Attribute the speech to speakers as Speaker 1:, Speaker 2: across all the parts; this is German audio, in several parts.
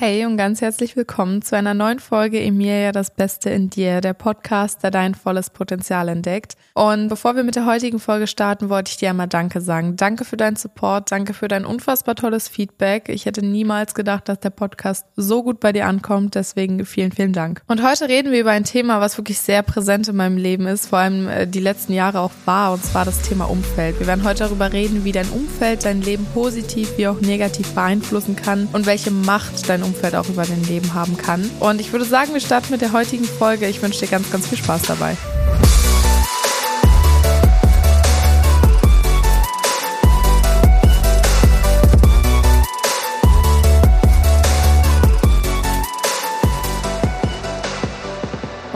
Speaker 1: Hey und ganz herzlich willkommen zu einer neuen Folge Emilia das Beste in dir, der Podcast, der dein volles Potenzial entdeckt. Und bevor wir mit der heutigen Folge starten, wollte ich dir einmal Danke sagen. Danke für deinen Support, danke für dein unfassbar tolles Feedback. Ich hätte niemals gedacht, dass der Podcast so gut bei dir ankommt, deswegen vielen, vielen Dank. Und heute reden wir über ein Thema, was wirklich sehr präsent in meinem Leben ist, vor allem äh, die letzten Jahre auch war, und zwar das Thema Umfeld. Wir werden heute darüber reden, wie dein Umfeld dein Leben positiv wie auch negativ beeinflussen kann und welche Macht dein Umfeld auch über dein Leben haben kann. Und ich würde sagen, wir starten mit der heutigen Folge. Ich wünsche dir ganz, ganz viel Spaß dabei.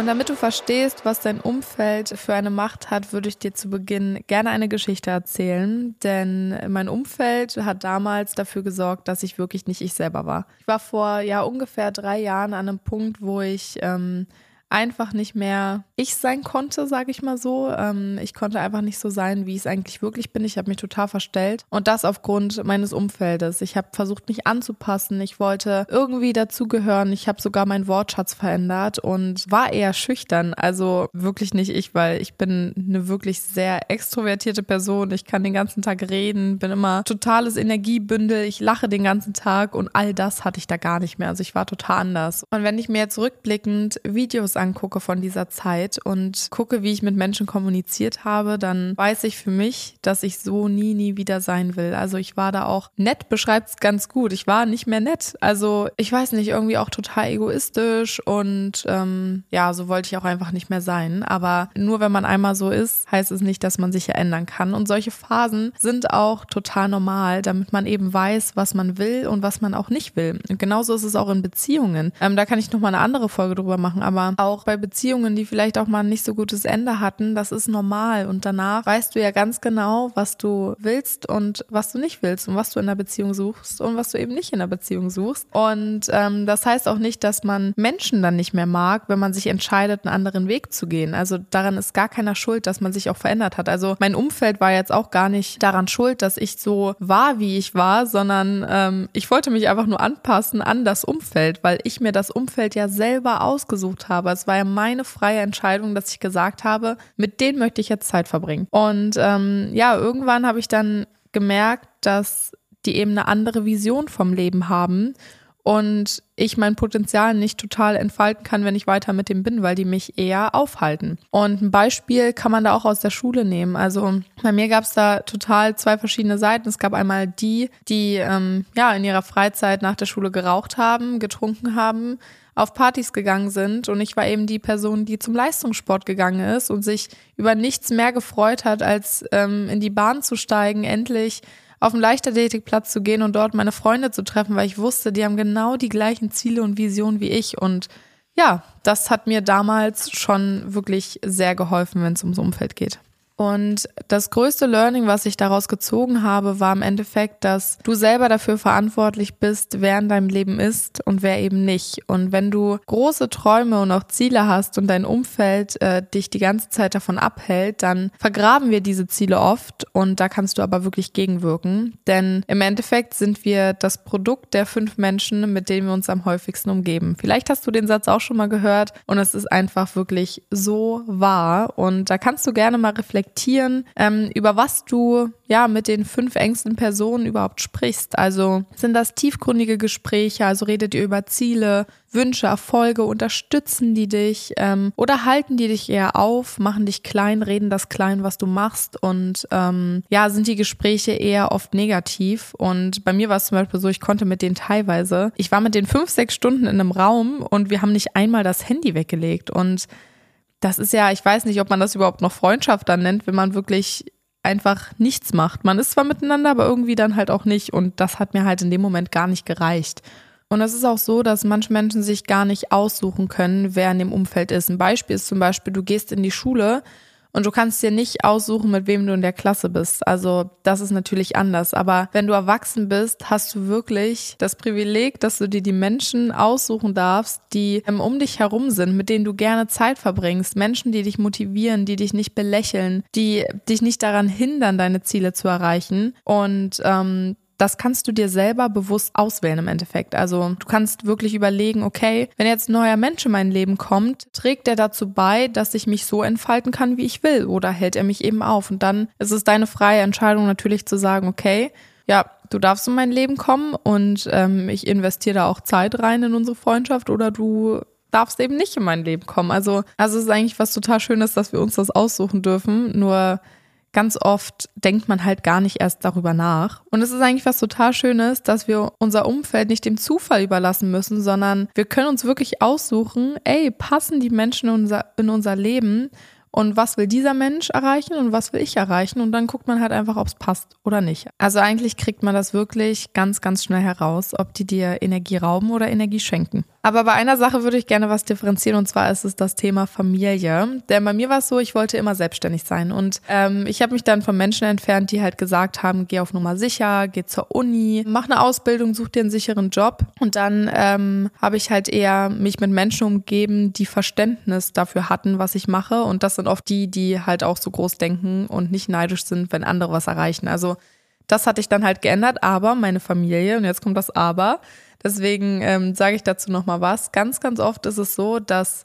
Speaker 1: Und damit du verstehst, was dein Umfeld für eine Macht hat, würde ich dir zu Beginn gerne eine Geschichte erzählen. Denn mein Umfeld hat damals dafür gesorgt, dass ich wirklich nicht ich selber war. Ich war vor ja ungefähr drei Jahren an einem Punkt, wo ich ähm, einfach nicht mehr ich sein konnte, sage ich mal so. Ähm, ich konnte einfach nicht so sein, wie ich es eigentlich wirklich bin. Ich habe mich total verstellt und das aufgrund meines Umfeldes. Ich habe versucht, mich anzupassen. Ich wollte irgendwie dazugehören. Ich habe sogar meinen Wortschatz verändert und war eher schüchtern. Also wirklich nicht ich, weil ich bin eine wirklich sehr extrovertierte Person. Ich kann den ganzen Tag reden, bin immer totales Energiebündel. Ich lache den ganzen Tag und all das hatte ich da gar nicht mehr. Also ich war total anders. Und wenn ich mir jetzt rückblickend Videos angucke von dieser Zeit und gucke, wie ich mit Menschen kommuniziert habe, dann weiß ich für mich, dass ich so nie, nie wieder sein will. Also ich war da auch nett, beschreibt es ganz gut. Ich war nicht mehr nett. Also ich weiß nicht, irgendwie auch total egoistisch und ähm, ja, so wollte ich auch einfach nicht mehr sein. Aber nur wenn man einmal so ist, heißt es nicht, dass man sich ja ändern kann. Und solche Phasen sind auch total normal, damit man eben weiß, was man will und was man auch nicht will. Und genauso ist es auch in Beziehungen. Ähm, da kann ich noch mal eine andere Folge drüber machen, aber auch auch bei Beziehungen, die vielleicht auch mal ein nicht so gutes Ende hatten, das ist normal. Und danach weißt du ja ganz genau, was du willst und was du nicht willst und was du in der Beziehung suchst und was du eben nicht in der Beziehung suchst. Und ähm, das heißt auch nicht, dass man Menschen dann nicht mehr mag, wenn man sich entscheidet, einen anderen Weg zu gehen. Also daran ist gar keiner schuld, dass man sich auch verändert hat. Also mein Umfeld war jetzt auch gar nicht daran schuld, dass ich so war, wie ich war, sondern ähm, ich wollte mich einfach nur anpassen an das Umfeld, weil ich mir das Umfeld ja selber ausgesucht habe. Es war ja meine freie Entscheidung, dass ich gesagt habe, mit denen möchte ich jetzt Zeit verbringen. Und ähm, ja, irgendwann habe ich dann gemerkt, dass die eben eine andere Vision vom Leben haben und ich mein Potenzial nicht total entfalten kann, wenn ich weiter mit dem bin, weil die mich eher aufhalten. Und ein Beispiel kann man da auch aus der Schule nehmen. Also bei mir gab es da total zwei verschiedene Seiten. Es gab einmal die, die ähm, ja in ihrer Freizeit nach der Schule geraucht haben, getrunken haben, auf Partys gegangen sind und ich war eben die Person, die zum Leistungssport gegangen ist und sich über nichts mehr gefreut hat, als ähm, in die Bahn zu steigen, endlich auf den Leichtathletikplatz zu gehen und dort meine Freunde zu treffen, weil ich wusste, die haben genau die gleichen Ziele und Visionen wie ich und ja, das hat mir damals schon wirklich sehr geholfen, wenn es ums Umfeld geht. Und das größte Learning, was ich daraus gezogen habe, war im Endeffekt, dass du selber dafür verantwortlich bist, wer in deinem Leben ist und wer eben nicht. Und wenn du große Träume und auch Ziele hast und dein Umfeld äh, dich die ganze Zeit davon abhält, dann vergraben wir diese Ziele oft und da kannst du aber wirklich gegenwirken. Denn im Endeffekt sind wir das Produkt der fünf Menschen, mit denen wir uns am häufigsten umgeben. Vielleicht hast du den Satz auch schon mal gehört und es ist einfach wirklich so wahr. Und da kannst du gerne mal reflektieren reflektieren, ähm, über was du ja mit den fünf engsten Personen überhaupt sprichst. Also sind das tiefgründige Gespräche, also redet ihr über Ziele, Wünsche, Erfolge, unterstützen die dich ähm, oder halten die dich eher auf, machen dich klein, reden das klein, was du machst? Und ähm, ja, sind die Gespräche eher oft negativ? Und bei mir war es zum Beispiel so, ich konnte mit denen teilweise, ich war mit den fünf, sechs Stunden in einem Raum und wir haben nicht einmal das Handy weggelegt. Und das ist ja, ich weiß nicht, ob man das überhaupt noch Freundschaft dann nennt, wenn man wirklich einfach nichts macht. Man ist zwar miteinander, aber irgendwie dann halt auch nicht. Und das hat mir halt in dem Moment gar nicht gereicht. Und es ist auch so, dass manche Menschen sich gar nicht aussuchen können, wer in dem Umfeld ist. Ein Beispiel ist zum Beispiel, du gehst in die Schule und du kannst dir nicht aussuchen, mit wem du in der Klasse bist. Also das ist natürlich anders. Aber wenn du erwachsen bist, hast du wirklich das Privileg, dass du dir die Menschen aussuchen darfst, die um dich herum sind, mit denen du gerne Zeit verbringst. Menschen, die dich motivieren, die dich nicht belächeln, die dich nicht daran hindern, deine Ziele zu erreichen. Und ähm, das kannst du dir selber bewusst auswählen im Endeffekt. Also du kannst wirklich überlegen, okay, wenn jetzt ein neuer Mensch in mein Leben kommt, trägt er dazu bei, dass ich mich so entfalten kann, wie ich will, oder hält er mich eben auf? Und dann ist es deine freie Entscheidung natürlich zu sagen, okay, ja, du darfst in mein Leben kommen und ähm, ich investiere da auch Zeit rein in unsere Freundschaft oder du darfst eben nicht in mein Leben kommen. Also, also es ist eigentlich was total Schönes, dass wir uns das aussuchen dürfen. Nur ganz oft denkt man halt gar nicht erst darüber nach. Und es ist eigentlich was total Schönes, dass wir unser Umfeld nicht dem Zufall überlassen müssen, sondern wir können uns wirklich aussuchen, ey, passen die Menschen in unser, in unser Leben und was will dieser Mensch erreichen und was will ich erreichen und dann guckt man halt einfach, ob es passt oder nicht. Also eigentlich kriegt man das wirklich ganz, ganz schnell heraus, ob die dir Energie rauben oder Energie schenken. Aber bei einer Sache würde ich gerne was differenzieren und zwar ist es das Thema Familie. Denn bei mir war es so, ich wollte immer selbstständig sein und ähm, ich habe mich dann von Menschen entfernt, die halt gesagt haben, geh auf Nummer sicher, geh zur Uni, mach eine Ausbildung, such dir einen sicheren Job. Und dann ähm, habe ich halt eher mich mit Menschen umgeben, die Verständnis dafür hatten, was ich mache und das sind oft die, die halt auch so groß denken und nicht neidisch sind, wenn andere was erreichen. Also das hatte ich dann halt geändert, aber meine Familie, und jetzt kommt das Aber, deswegen ähm, sage ich dazu nochmal was. Ganz, ganz oft ist es so, dass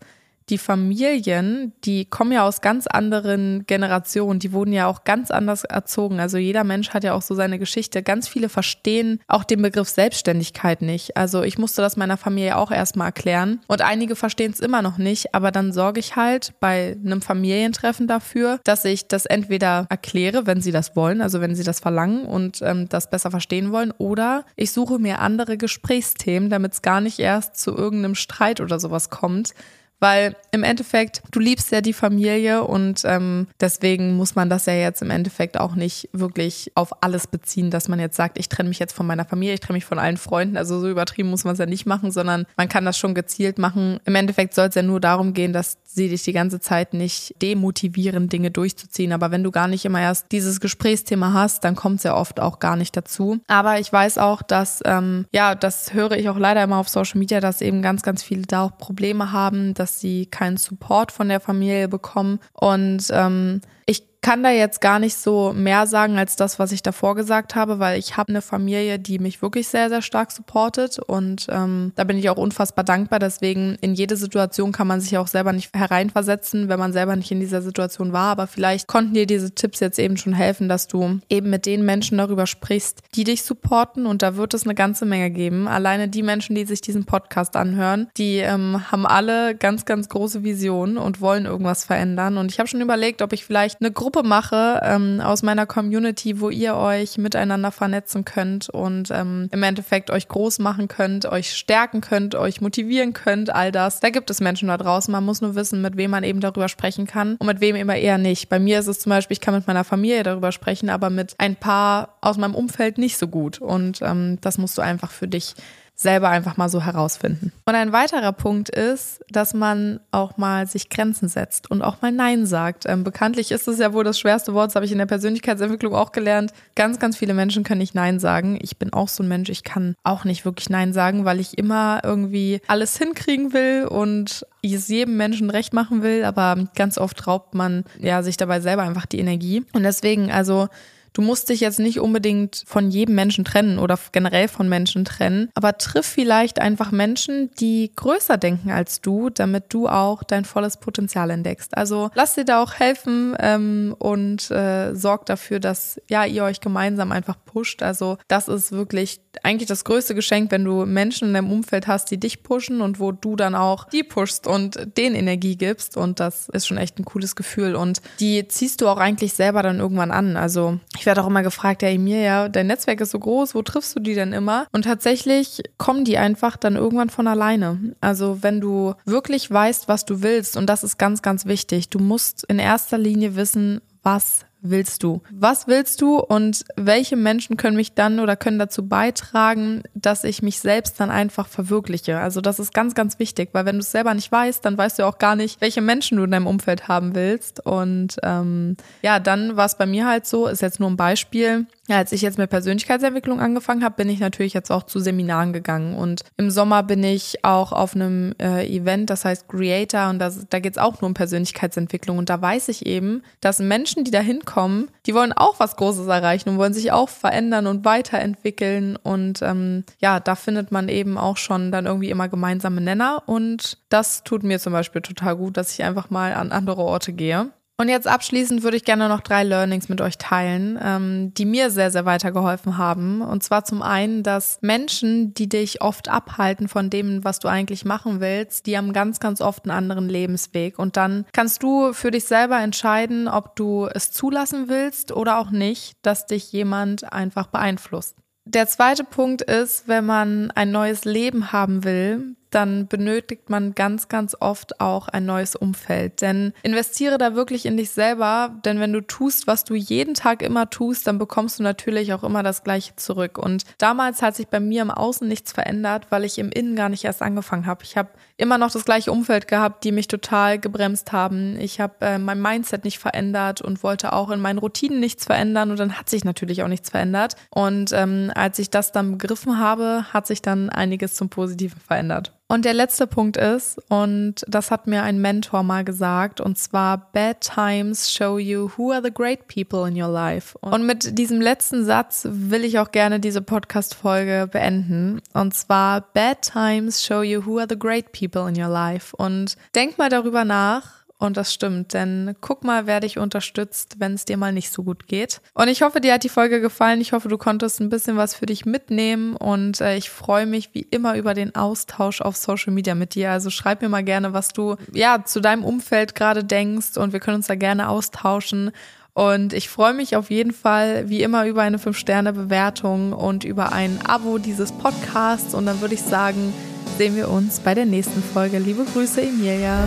Speaker 1: die Familien, die kommen ja aus ganz anderen Generationen, die wurden ja auch ganz anders erzogen. Also jeder Mensch hat ja auch so seine Geschichte. Ganz viele verstehen auch den Begriff Selbstständigkeit nicht. Also ich musste das meiner Familie auch erstmal erklären und einige verstehen es immer noch nicht, aber dann sorge ich halt bei einem Familientreffen dafür, dass ich das entweder erkläre, wenn sie das wollen, also wenn sie das verlangen und ähm, das besser verstehen wollen, oder ich suche mir andere Gesprächsthemen, damit es gar nicht erst zu irgendeinem Streit oder sowas kommt weil im Endeffekt, du liebst ja die Familie und ähm, deswegen muss man das ja jetzt im Endeffekt auch nicht wirklich auf alles beziehen, dass man jetzt sagt, ich trenne mich jetzt von meiner Familie, ich trenne mich von allen Freunden. Also so übertrieben muss man es ja nicht machen, sondern man kann das schon gezielt machen. Im Endeffekt soll es ja nur darum gehen, dass sie dich die ganze Zeit nicht demotivieren, Dinge durchzuziehen. Aber wenn du gar nicht immer erst dieses Gesprächsthema hast, dann kommt es ja oft auch gar nicht dazu. Aber ich weiß auch, dass, ähm, ja, das höre ich auch leider immer auf Social Media, dass eben ganz, ganz viele da auch Probleme haben, dass sie keinen Support von der Familie bekommen. Und ähm, ich kann da jetzt gar nicht so mehr sagen als das, was ich davor gesagt habe, weil ich habe eine Familie, die mich wirklich sehr, sehr stark supportet und ähm, da bin ich auch unfassbar dankbar. Deswegen in jede Situation kann man sich auch selber nicht hereinversetzen, wenn man selber nicht in dieser Situation war. Aber vielleicht konnten dir diese Tipps jetzt eben schon helfen, dass du eben mit den Menschen darüber sprichst, die dich supporten und da wird es eine ganze Menge geben. Alleine die Menschen, die sich diesen Podcast anhören, die ähm, haben alle ganz, ganz große Visionen und wollen irgendwas verändern. Und ich habe schon überlegt, ob ich vielleicht eine Gruppe Gruppe mache ähm, aus meiner Community, wo ihr euch miteinander vernetzen könnt und ähm, im Endeffekt euch groß machen könnt, euch stärken könnt, euch motivieren könnt, all das. Da gibt es Menschen da draußen. Man muss nur wissen, mit wem man eben darüber sprechen kann und mit wem immer eher nicht. Bei mir ist es zum Beispiel, ich kann mit meiner Familie darüber sprechen, aber mit ein paar aus meinem Umfeld nicht so gut. Und ähm, das musst du einfach für dich selber einfach mal so herausfinden. Und ein weiterer Punkt ist, dass man auch mal sich Grenzen setzt und auch mal Nein sagt. Ähm, bekanntlich ist es ja wohl das schwerste Wort, das habe ich in der Persönlichkeitsentwicklung auch gelernt. Ganz, ganz viele Menschen können nicht Nein sagen. Ich bin auch so ein Mensch, ich kann auch nicht wirklich Nein sagen, weil ich immer irgendwie alles hinkriegen will und es jedem Menschen recht machen will, aber ganz oft raubt man ja sich dabei selber einfach die Energie. Und deswegen, also Du musst dich jetzt nicht unbedingt von jedem Menschen trennen oder generell von Menschen trennen, aber triff vielleicht einfach Menschen, die größer denken als du, damit du auch dein volles Potenzial entdeckst. Also lass dir da auch helfen ähm, und äh, sorg dafür, dass ja ihr euch gemeinsam einfach pusht. Also das ist wirklich eigentlich das größte Geschenk, wenn du Menschen in deinem Umfeld hast, die dich pushen und wo du dann auch die pushst und denen Energie gibst. Und das ist schon echt ein cooles Gefühl. Und die ziehst du auch eigentlich selber dann irgendwann an. Also ich werde auch immer gefragt, ja, Emilia, dein Netzwerk ist so groß, wo triffst du die denn immer? Und tatsächlich kommen die einfach dann irgendwann von alleine. Also wenn du wirklich weißt, was du willst, und das ist ganz, ganz wichtig, du musst in erster Linie wissen, was willst du? Was willst du und welche Menschen können mich dann oder können dazu beitragen, dass ich mich selbst dann einfach verwirkliche? Also das ist ganz, ganz wichtig, weil wenn du es selber nicht weißt, dann weißt du auch gar nicht, welche Menschen du in deinem Umfeld haben willst. Und ähm, ja, dann war es bei mir halt so, ist jetzt nur ein Beispiel. Ja, als ich jetzt mit Persönlichkeitsentwicklung angefangen habe, bin ich natürlich jetzt auch zu Seminaren gegangen. Und im Sommer bin ich auch auf einem äh, Event, das heißt Creator, und das, da geht's auch nur um Persönlichkeitsentwicklung. Und da weiß ich eben, dass Menschen, die da hinkommen, die wollen auch was Großes erreichen und wollen sich auch verändern und weiterentwickeln. Und ähm, ja, da findet man eben auch schon dann irgendwie immer gemeinsame Nenner. Und das tut mir zum Beispiel total gut, dass ich einfach mal an andere Orte gehe. Und jetzt abschließend würde ich gerne noch drei Learnings mit euch teilen, ähm, die mir sehr, sehr weitergeholfen haben. Und zwar zum einen, dass Menschen, die dich oft abhalten von dem, was du eigentlich machen willst, die haben ganz, ganz oft einen anderen Lebensweg. Und dann kannst du für dich selber entscheiden, ob du es zulassen willst oder auch nicht, dass dich jemand einfach beeinflusst. Der zweite Punkt ist, wenn man ein neues Leben haben will, dann benötigt man ganz, ganz oft auch ein neues Umfeld. Denn investiere da wirklich in dich selber, denn wenn du tust, was du jeden Tag immer tust, dann bekommst du natürlich auch immer das Gleiche zurück. Und damals hat sich bei mir im Außen nichts verändert, weil ich im Innen gar nicht erst angefangen habe. Ich habe immer noch das gleiche Umfeld gehabt, die mich total gebremst haben. Ich habe äh, mein Mindset nicht verändert und wollte auch in meinen Routinen nichts verändern und dann hat sich natürlich auch nichts verändert. Und ähm, als ich das dann begriffen habe, hat sich dann einiges zum Positiven verändert. Und der letzte Punkt ist, und das hat mir ein Mentor mal gesagt, und zwar, Bad times show you who are the great people in your life. Und mit diesem letzten Satz will ich auch gerne diese Podcast-Folge beenden. Und zwar, Bad times show you who are the great people in your life. Und denk mal darüber nach, und das stimmt, denn guck mal, wer dich unterstützt, wenn es dir mal nicht so gut geht. Und ich hoffe, dir hat die Folge gefallen. Ich hoffe, du konntest ein bisschen was für dich mitnehmen. Und äh, ich freue mich wie immer über den Austausch auf Social Media mit dir. Also schreib mir mal gerne, was du ja zu deinem Umfeld gerade denkst. Und wir können uns da gerne austauschen. Und ich freue mich auf jeden Fall wie immer über eine 5-Sterne-Bewertung und über ein Abo dieses Podcasts. Und dann würde ich sagen, sehen wir uns bei der nächsten Folge. Liebe Grüße, Emilia.